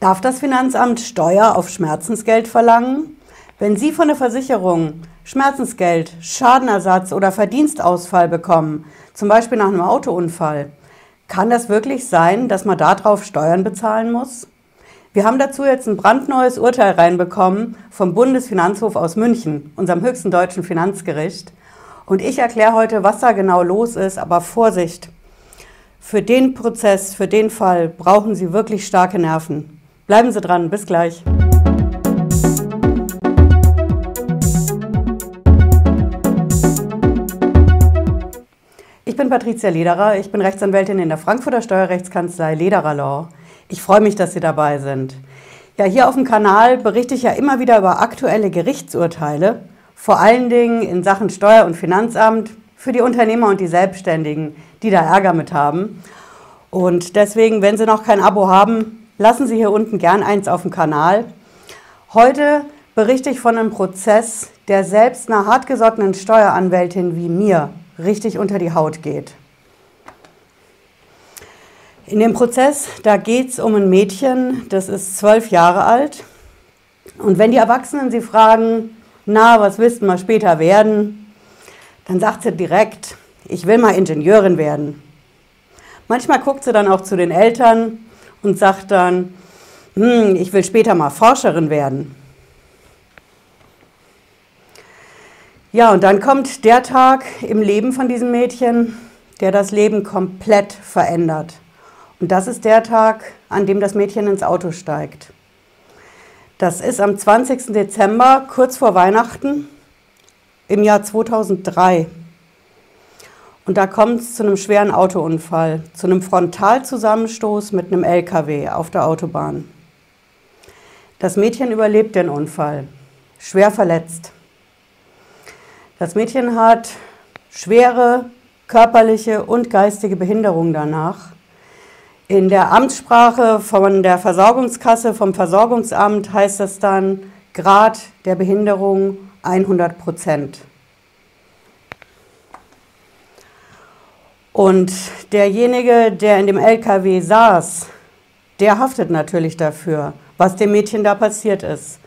Darf das Finanzamt Steuer auf Schmerzensgeld verlangen? Wenn Sie von der Versicherung Schmerzensgeld, Schadenersatz oder Verdienstausfall bekommen, zum Beispiel nach einem Autounfall, kann das wirklich sein, dass man darauf Steuern bezahlen muss? Wir haben dazu jetzt ein brandneues Urteil reinbekommen vom Bundesfinanzhof aus München, unserem höchsten deutschen Finanzgericht. Und ich erkläre heute, was da genau los ist, aber Vorsicht! Für den Prozess, für den Fall brauchen Sie wirklich starke Nerven. Bleiben Sie dran, bis gleich. Ich bin Patricia Lederer, ich bin Rechtsanwältin in der Frankfurter Steuerrechtskanzlei Lederer Law. Ich freue mich, dass Sie dabei sind. Ja, hier auf dem Kanal berichte ich ja immer wieder über aktuelle Gerichtsurteile, vor allen Dingen in Sachen Steuer- und Finanzamt für die Unternehmer und die Selbstständigen, die da Ärger mit haben. Und deswegen, wenn Sie noch kein Abo haben, lassen Sie hier unten gern eins auf dem Kanal. Heute berichte ich von einem Prozess, der selbst einer hartgesottenen Steueranwältin wie mir richtig unter die Haut geht. In dem Prozess, da geht es um ein Mädchen, das ist zwölf Jahre alt. Und wenn die Erwachsenen sie fragen, na, was willst du mal später werden, dann sagt sie direkt, ich will mal Ingenieurin werden. Manchmal guckt sie dann auch zu den Eltern und sagt dann, hm, ich will später mal Forscherin werden. Ja, und dann kommt der Tag im Leben von diesem Mädchen, der das Leben komplett verändert. Und das ist der Tag, an dem das Mädchen ins Auto steigt. Das ist am 20. Dezember, kurz vor Weihnachten, im Jahr 2003. Und da kommt es zu einem schweren Autounfall, zu einem Frontalzusammenstoß mit einem LKW auf der Autobahn. Das Mädchen überlebt den Unfall, schwer verletzt. Das Mädchen hat schwere körperliche und geistige Behinderung danach. In der Amtssprache von der Versorgungskasse, vom Versorgungsamt heißt das dann Grad der Behinderung 100 Prozent. Und derjenige, der in dem LKW saß, der haftet natürlich dafür, was dem Mädchen da passiert ist.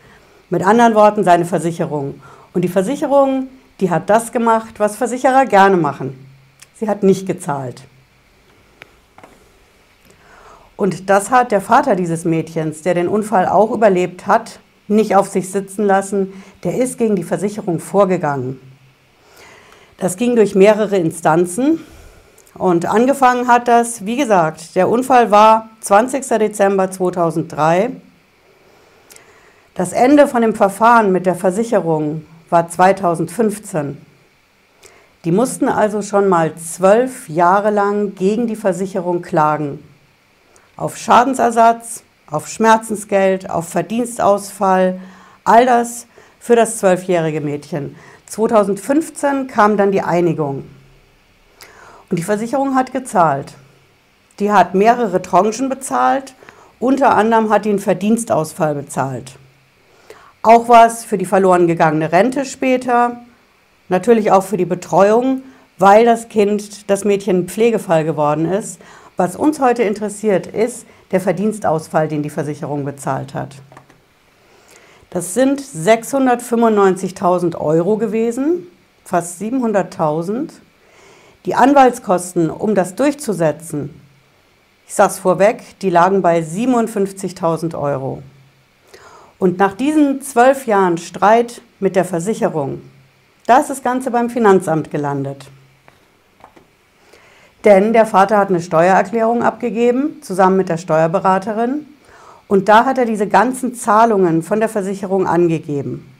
Mit anderen Worten, seine Versicherung. Und die Versicherung, die hat das gemacht, was Versicherer gerne machen. Sie hat nicht gezahlt. Und das hat der Vater dieses Mädchens, der den Unfall auch überlebt hat, nicht auf sich sitzen lassen. Der ist gegen die Versicherung vorgegangen. Das ging durch mehrere Instanzen. Und angefangen hat das, wie gesagt, der Unfall war 20. Dezember 2003. Das Ende von dem Verfahren mit der Versicherung war 2015. Die mussten also schon mal zwölf Jahre lang gegen die Versicherung klagen. Auf Schadensersatz, auf Schmerzensgeld, auf Verdienstausfall, all das für das zwölfjährige Mädchen. 2015 kam dann die Einigung. Und die Versicherung hat gezahlt. Die hat mehrere Tranchen bezahlt, unter anderem hat die einen Verdienstausfall bezahlt. Auch was für die verloren gegangene Rente später, natürlich auch für die Betreuung, weil das Kind, das Mädchen ein Pflegefall geworden ist. Was uns heute interessiert, ist der Verdienstausfall, den die Versicherung bezahlt hat. Das sind 695.000 Euro gewesen, fast 700.000. Die Anwaltskosten, um das durchzusetzen, ich sage es vorweg, die lagen bei 57.000 Euro. Und nach diesen zwölf Jahren Streit mit der Versicherung, da ist das Ganze beim Finanzamt gelandet. Denn der Vater hat eine Steuererklärung abgegeben, zusammen mit der Steuerberaterin. Und da hat er diese ganzen Zahlungen von der Versicherung angegeben.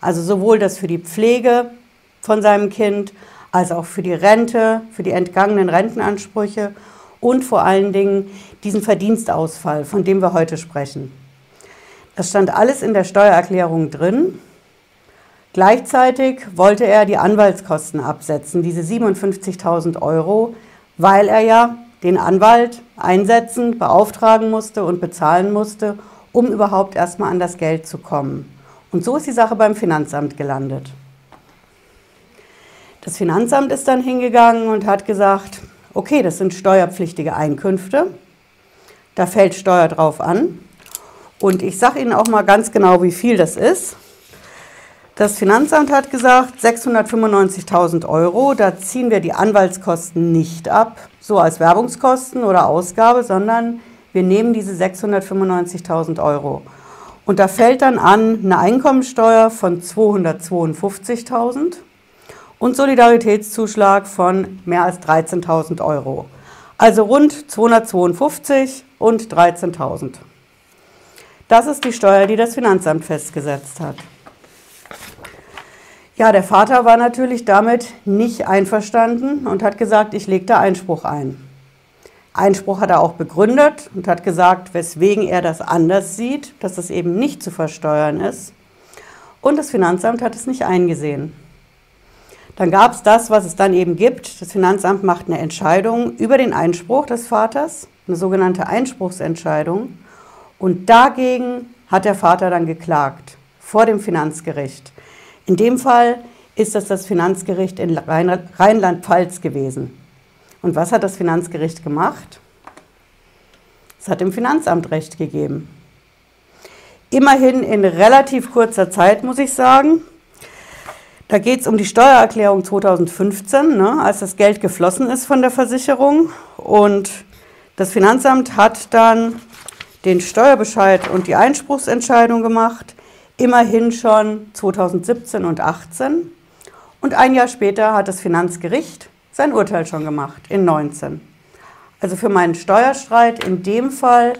Also sowohl das für die Pflege von seinem Kind als auch für die Rente, für die entgangenen Rentenansprüche und vor allen Dingen diesen Verdienstausfall, von dem wir heute sprechen. Das stand alles in der Steuererklärung drin. Gleichzeitig wollte er die Anwaltskosten absetzen, diese 57.000 Euro, weil er ja den Anwalt einsetzen, beauftragen musste und bezahlen musste, um überhaupt erstmal an das Geld zu kommen. Und so ist die Sache beim Finanzamt gelandet. Das Finanzamt ist dann hingegangen und hat gesagt, okay, das sind steuerpflichtige Einkünfte, da fällt Steuer drauf an. Und ich sage Ihnen auch mal ganz genau, wie viel das ist. Das Finanzamt hat gesagt, 695.000 Euro, da ziehen wir die Anwaltskosten nicht ab, so als Werbungskosten oder Ausgabe, sondern wir nehmen diese 695.000 Euro. Und da fällt dann an eine Einkommensteuer von 252.000 und Solidaritätszuschlag von mehr als 13.000 Euro. Also rund 252 und 13.000. Das ist die Steuer, die das Finanzamt festgesetzt hat. Ja, der Vater war natürlich damit nicht einverstanden und hat gesagt, ich lege da Einspruch ein. Einspruch hat er auch begründet und hat gesagt, weswegen er das anders sieht, dass es eben nicht zu versteuern ist. Und das Finanzamt hat es nicht eingesehen. Dann gab es das, was es dann eben gibt. Das Finanzamt macht eine Entscheidung über den Einspruch des Vaters, eine sogenannte Einspruchsentscheidung. Und dagegen hat der Vater dann geklagt vor dem Finanzgericht. In dem Fall ist das das Finanzgericht in Rheinland-Pfalz gewesen. Und was hat das Finanzgericht gemacht? Es hat dem Finanzamt Recht gegeben. Immerhin in relativ kurzer Zeit, muss ich sagen. Da geht es um die Steuererklärung 2015, ne, als das Geld geflossen ist von der Versicherung. Und das Finanzamt hat dann den Steuerbescheid und die Einspruchsentscheidung gemacht, immerhin schon 2017 und 2018. Und ein Jahr später hat das Finanzgericht sein Urteil schon gemacht, in 19. Also für meinen Steuerstreit in dem Fall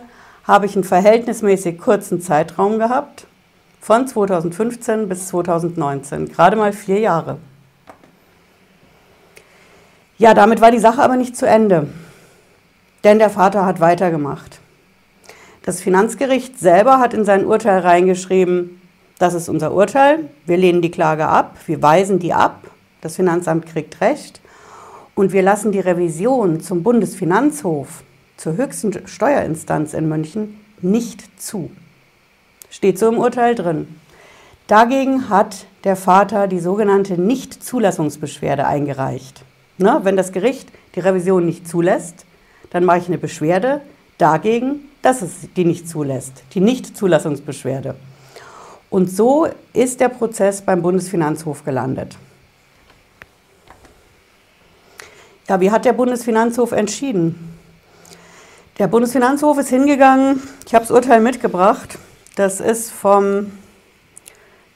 habe ich einen verhältnismäßig kurzen Zeitraum gehabt, von 2015 bis 2019, gerade mal vier Jahre. Ja, damit war die Sache aber nicht zu Ende, denn der Vater hat weitergemacht. Das Finanzgericht selber hat in sein Urteil reingeschrieben, das ist unser Urteil, wir lehnen die Klage ab, wir weisen die ab, das Finanzamt kriegt Recht und wir lassen die Revision zum Bundesfinanzhof, zur höchsten Steuerinstanz in München, nicht zu. Steht so im Urteil drin. Dagegen hat der Vater die sogenannte Nichtzulassungsbeschwerde eingereicht. Ne, wenn das Gericht die Revision nicht zulässt, dann mache ich eine Beschwerde dagegen, dass es die nicht zulässt, die Nichtzulassungsbeschwerde. Und so ist der Prozess beim Bundesfinanzhof gelandet. Ja, wie hat der Bundesfinanzhof entschieden? Der Bundesfinanzhof ist hingegangen, ich habe das Urteil mitgebracht, das ist vom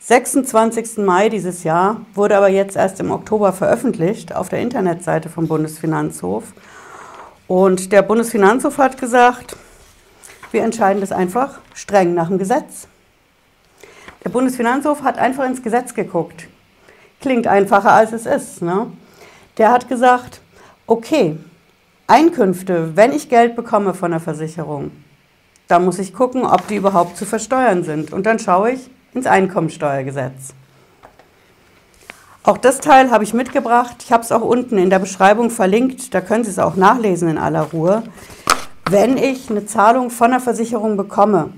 26. Mai dieses Jahr, wurde aber jetzt erst im Oktober veröffentlicht auf der Internetseite vom Bundesfinanzhof. Und der Bundesfinanzhof hat gesagt, wir entscheiden das einfach streng nach dem Gesetz. Der Bundesfinanzhof hat einfach ins Gesetz geguckt. Klingt einfacher als es ist. Ne? Der hat gesagt, okay, Einkünfte, wenn ich Geld bekomme von der Versicherung, da muss ich gucken, ob die überhaupt zu versteuern sind. Und dann schaue ich ins Einkommensteuergesetz. Auch das Teil habe ich mitgebracht. Ich habe es auch unten in der Beschreibung verlinkt. Da können Sie es auch nachlesen in aller Ruhe. Wenn ich eine Zahlung von der Versicherung bekomme,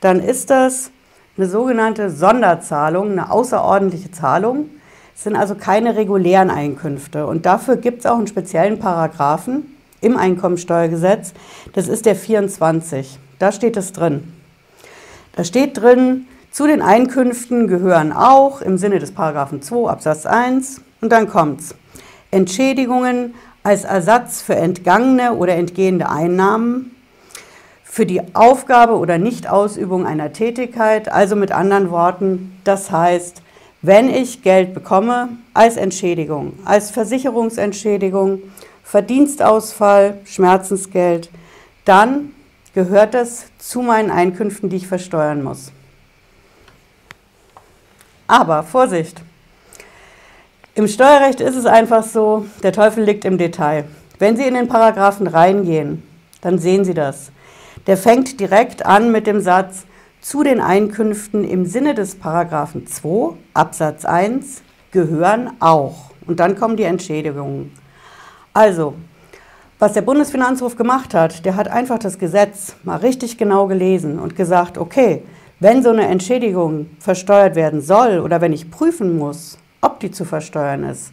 dann ist das eine sogenannte Sonderzahlung, eine außerordentliche Zahlung. Es sind also keine regulären Einkünfte. Und dafür gibt es auch einen speziellen Paragraphen im Einkommensteuergesetz. Das ist der 24. Da steht es drin. Da steht drin, zu den Einkünften gehören auch im Sinne des Paragraphen 2 Absatz 1 und dann kommt's. Entschädigungen als Ersatz für entgangene oder entgehende Einnahmen, für die Aufgabe oder Nichtausübung einer Tätigkeit, also mit anderen Worten, das heißt, wenn ich Geld bekomme als Entschädigung, als Versicherungsentschädigung, Verdienstausfall, Schmerzensgeld, dann gehört das zu meinen Einkünften, die ich versteuern muss. Aber Vorsicht! Im Steuerrecht ist es einfach so, der Teufel liegt im Detail. Wenn Sie in den Paragraphen reingehen, dann sehen Sie das. Der fängt direkt an mit dem Satz zu den Einkünften im Sinne des Paragraphen 2 Absatz 1 gehören auch. Und dann kommen die Entschädigungen. Also, was der Bundesfinanzhof gemacht hat, der hat einfach das Gesetz mal richtig genau gelesen und gesagt, okay, wenn so eine Entschädigung versteuert werden soll oder wenn ich prüfen muss, ob die zu versteuern ist,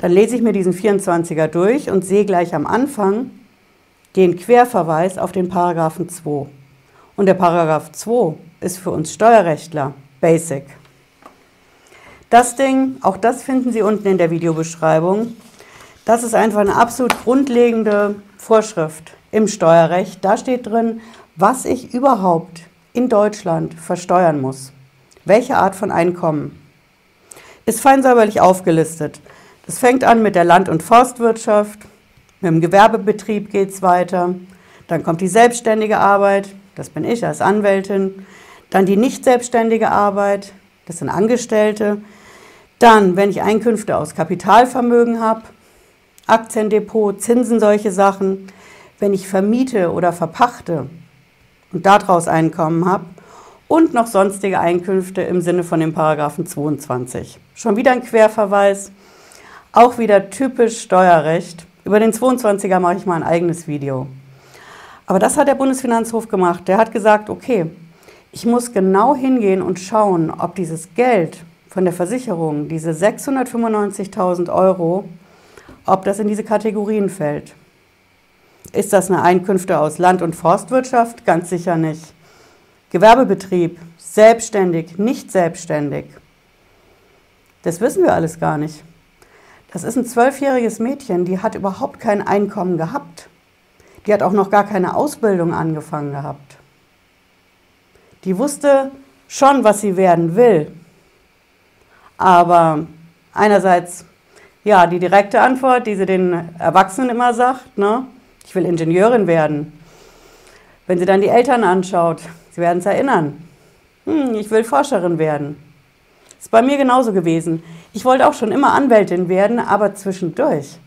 dann lese ich mir diesen 24er durch und sehe gleich am Anfang den Querverweis auf den Paragraphen 2. Und der Paragraph 2 ist für uns Steuerrechtler Basic. Das Ding, auch das finden Sie unten in der Videobeschreibung. Das ist einfach eine absolut grundlegende Vorschrift im Steuerrecht. Da steht drin, was ich überhaupt in Deutschland versteuern muss. Welche Art von Einkommen. Ist fein säuberlich aufgelistet. Das fängt an mit der Land- und Forstwirtschaft, mit dem Gewerbebetrieb geht es weiter, dann kommt die selbstständige Arbeit, das bin ich als Anwältin, dann die nicht selbstständige Arbeit, das sind Angestellte, dann, wenn ich Einkünfte aus Kapitalvermögen habe, Aktiendepot, Zinsen, solche Sachen, wenn ich vermiete oder verpachte und daraus Einkommen habe und noch sonstige Einkünfte im Sinne von dem Paragraphen 22. Schon wieder ein Querverweis, auch wieder typisch Steuerrecht. Über den 22er mache ich mal ein eigenes Video. Aber das hat der Bundesfinanzhof gemacht. Der hat gesagt, okay, ich muss genau hingehen und schauen, ob dieses Geld von der Versicherung, diese 695.000 Euro, ob das in diese Kategorien fällt. Ist das eine Einkünfte aus Land- und Forstwirtschaft? Ganz sicher nicht. Gewerbebetrieb, selbstständig, nicht selbstständig. Das wissen wir alles gar nicht. Das ist ein zwölfjähriges Mädchen, die hat überhaupt kein Einkommen gehabt. Die hat auch noch gar keine Ausbildung angefangen gehabt. Die wusste schon, was sie werden will. Aber einerseits, ja, die direkte Antwort, die sie den Erwachsenen immer sagt, ne? ich will Ingenieurin werden. Wenn sie dann die Eltern anschaut, sie werden es erinnern, hm, ich will Forscherin werden. Ist bei mir genauso gewesen. Ich wollte auch schon immer Anwältin werden, aber zwischendurch,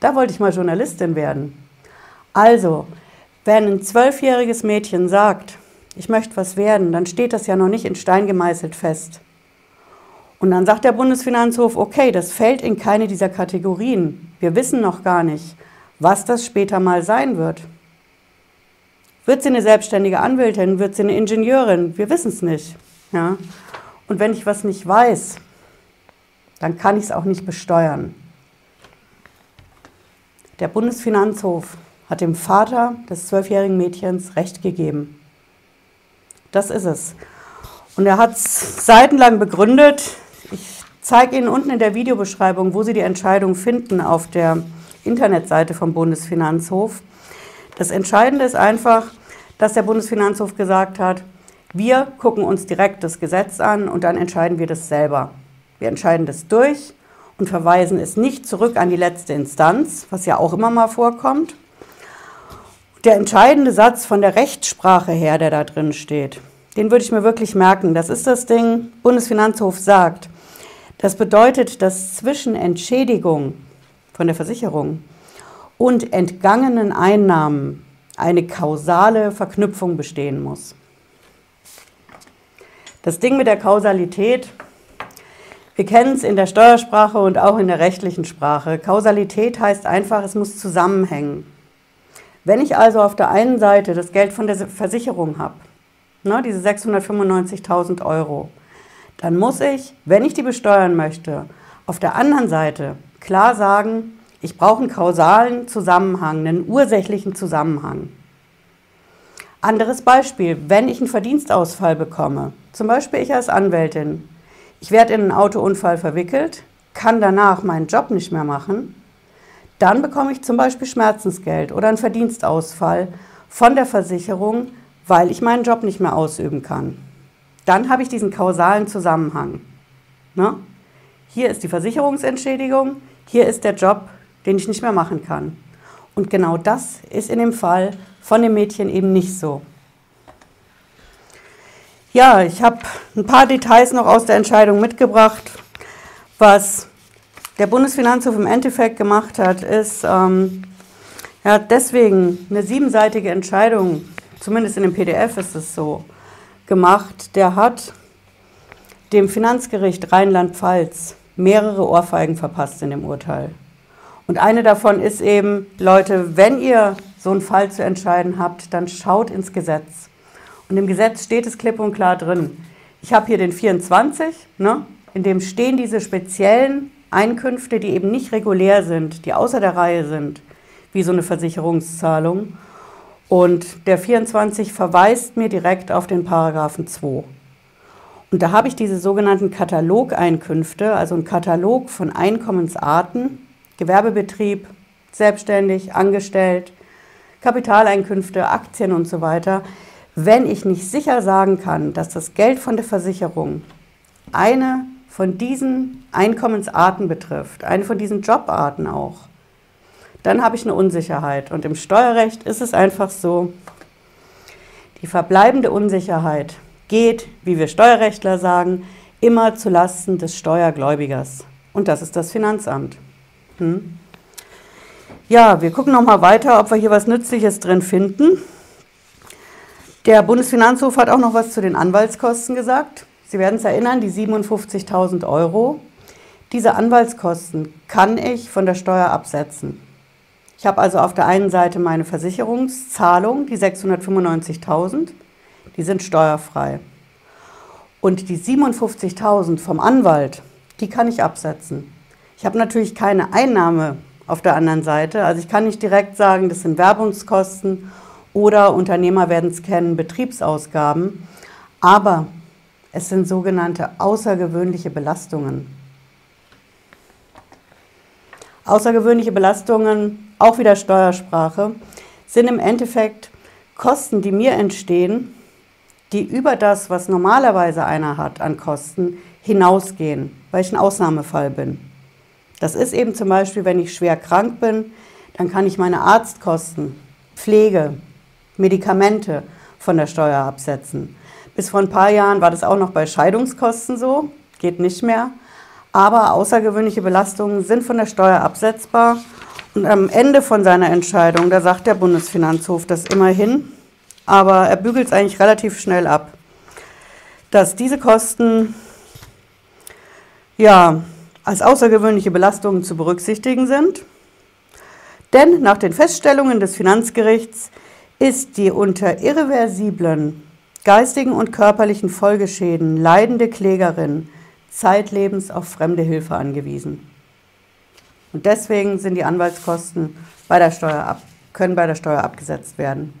da wollte ich mal Journalistin werden. Also, wenn ein zwölfjähriges Mädchen sagt, ich möchte was werden, dann steht das ja noch nicht in Stein gemeißelt fest. Und dann sagt der Bundesfinanzhof, okay, das fällt in keine dieser Kategorien. Wir wissen noch gar nicht, was das später mal sein wird. Wird sie eine selbstständige Anwältin? Wird sie eine Ingenieurin? Wir wissen es nicht. Ja? Und wenn ich was nicht weiß, dann kann ich es auch nicht besteuern. Der Bundesfinanzhof hat dem Vater des zwölfjährigen Mädchens Recht gegeben. Das ist es. Und er hat es seitenlang begründet. Ich zeige Ihnen unten in der Videobeschreibung, wo Sie die Entscheidung finden auf der Internetseite vom Bundesfinanzhof. Das Entscheidende ist einfach, dass der Bundesfinanzhof gesagt hat, wir gucken uns direkt das Gesetz an und dann entscheiden wir das selber. Wir entscheiden das durch und verweisen es nicht zurück an die letzte Instanz, was ja auch immer mal vorkommt. Der entscheidende Satz von der Rechtssprache her, der da drin steht, den würde ich mir wirklich merken. Das ist das Ding, Bundesfinanzhof sagt. Das bedeutet, dass zwischen Entschädigung von der Versicherung und entgangenen Einnahmen eine kausale Verknüpfung bestehen muss. Das Ding mit der Kausalität, wir kennen es in der Steuersprache und auch in der rechtlichen Sprache. Kausalität heißt einfach, es muss zusammenhängen. Wenn ich also auf der einen Seite das Geld von der Versicherung habe, ne, diese 695.000 Euro, dann muss ich, wenn ich die besteuern möchte, auf der anderen Seite klar sagen, ich brauche einen kausalen Zusammenhang, einen ursächlichen Zusammenhang. Anderes Beispiel, wenn ich einen Verdienstausfall bekomme, zum Beispiel ich als Anwältin, ich werde in einen Autounfall verwickelt, kann danach meinen Job nicht mehr machen, dann bekomme ich zum Beispiel Schmerzensgeld oder einen Verdienstausfall von der Versicherung, weil ich meinen Job nicht mehr ausüben kann. Dann habe ich diesen kausalen Zusammenhang. Ne? Hier ist die Versicherungsentschädigung, hier ist der Job, den ich nicht mehr machen kann. Und genau das ist in dem Fall von dem Mädchen eben nicht so. Ja, ich habe ein paar Details noch aus der Entscheidung mitgebracht. Was der Bundesfinanzhof im Endeffekt gemacht hat, ist, ähm, er hat deswegen eine siebenseitige Entscheidung, zumindest in dem PDF ist es so, gemacht. Der hat dem Finanzgericht Rheinland-Pfalz mehrere Ohrfeigen verpasst in dem Urteil. Und eine davon ist eben, Leute, wenn ihr so einen Fall zu entscheiden habt, dann schaut ins Gesetz. Und im Gesetz steht es klipp und klar drin. Ich habe hier den 24, ne, in dem stehen diese speziellen Einkünfte, die eben nicht regulär sind, die außer der Reihe sind, wie so eine Versicherungszahlung. Und der 24 verweist mir direkt auf den Paragraphen 2. Und da habe ich diese sogenannten Katalogeinkünfte, also ein Katalog von Einkommensarten, Gewerbebetrieb, selbstständig, angestellt, Kapitaleinkünfte, Aktien und so weiter. Wenn ich nicht sicher sagen kann, dass das Geld von der Versicherung eine von diesen Einkommensarten betrifft, eine von diesen Jobarten auch, dann habe ich eine Unsicherheit. Und im Steuerrecht ist es einfach so, die verbleibende Unsicherheit geht, wie wir Steuerrechtler sagen, immer zu Lasten des Steuergläubigers. Und das ist das Finanzamt. Hm? Ja, wir gucken noch mal weiter, ob wir hier was Nützliches drin finden. Der Bundesfinanzhof hat auch noch was zu den Anwaltskosten gesagt. Sie werden es erinnern, die 57.000 Euro. Diese Anwaltskosten kann ich von der Steuer absetzen. Ich habe also auf der einen Seite meine Versicherungszahlung, die 695.000, die sind steuerfrei. Und die 57.000 vom Anwalt, die kann ich absetzen. Ich habe natürlich keine Einnahme auf der anderen Seite. Also ich kann nicht direkt sagen, das sind Werbungskosten oder Unternehmer werden es kennen, Betriebsausgaben. Aber es sind sogenannte außergewöhnliche Belastungen. Außergewöhnliche Belastungen, auch wieder Steuersprache, sind im Endeffekt Kosten, die mir entstehen, die über das, was normalerweise einer hat an Kosten, hinausgehen, weil ich ein Ausnahmefall bin. Das ist eben zum Beispiel, wenn ich schwer krank bin, dann kann ich meine Arztkosten, Pflege, Medikamente von der Steuer absetzen. Bis vor ein paar Jahren war das auch noch bei Scheidungskosten so, geht nicht mehr. Aber außergewöhnliche Belastungen sind von der Steuer absetzbar. Und am Ende von seiner Entscheidung, da sagt der Bundesfinanzhof das immerhin, aber er bügelt es eigentlich relativ schnell ab, dass diese Kosten ja als außergewöhnliche Belastungen zu berücksichtigen sind. Denn nach den Feststellungen des Finanzgerichts ist die unter irreversiblen geistigen und körperlichen Folgeschäden leidende Klägerin zeitlebens auf fremde Hilfe angewiesen. Und deswegen sind die Anwaltskosten bei der Steuer ab, können bei der Steuer abgesetzt werden.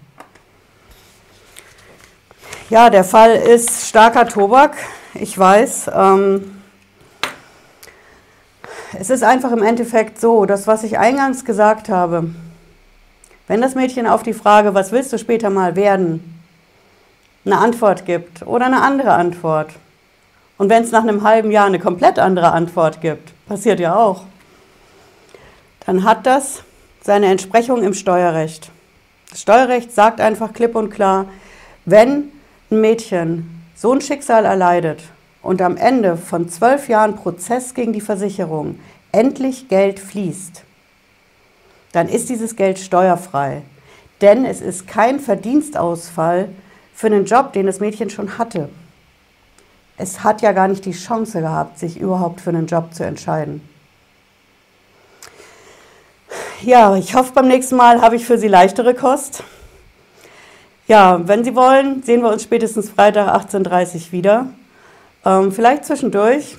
Ja, der Fall ist starker Tobak. Ich weiß, ähm, es ist einfach im Endeffekt so, dass was ich eingangs gesagt habe, wenn das Mädchen auf die Frage, was willst du später mal werden, eine Antwort gibt oder eine andere Antwort, und wenn es nach einem halben Jahr eine komplett andere Antwort gibt, passiert ja auch, dann hat das seine Entsprechung im Steuerrecht. Das Steuerrecht sagt einfach klipp und klar, wenn ein Mädchen so ein Schicksal erleidet und am Ende von zwölf Jahren Prozess gegen die Versicherung endlich Geld fließt, dann ist dieses Geld steuerfrei. Denn es ist kein Verdienstausfall für einen Job, den das Mädchen schon hatte. Es hat ja gar nicht die Chance gehabt, sich überhaupt für einen Job zu entscheiden. Ja, ich hoffe, beim nächsten Mal habe ich für Sie leichtere Kost. Ja, wenn Sie wollen, sehen wir uns spätestens Freitag 18.30 Uhr wieder. Ähm, vielleicht zwischendurch.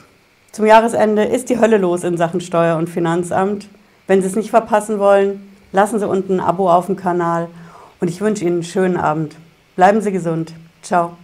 Zum Jahresende ist die Hölle los in Sachen Steuer- und Finanzamt. Wenn Sie es nicht verpassen wollen, lassen Sie unten ein Abo auf dem Kanal und ich wünsche Ihnen einen schönen Abend. Bleiben Sie gesund. Ciao.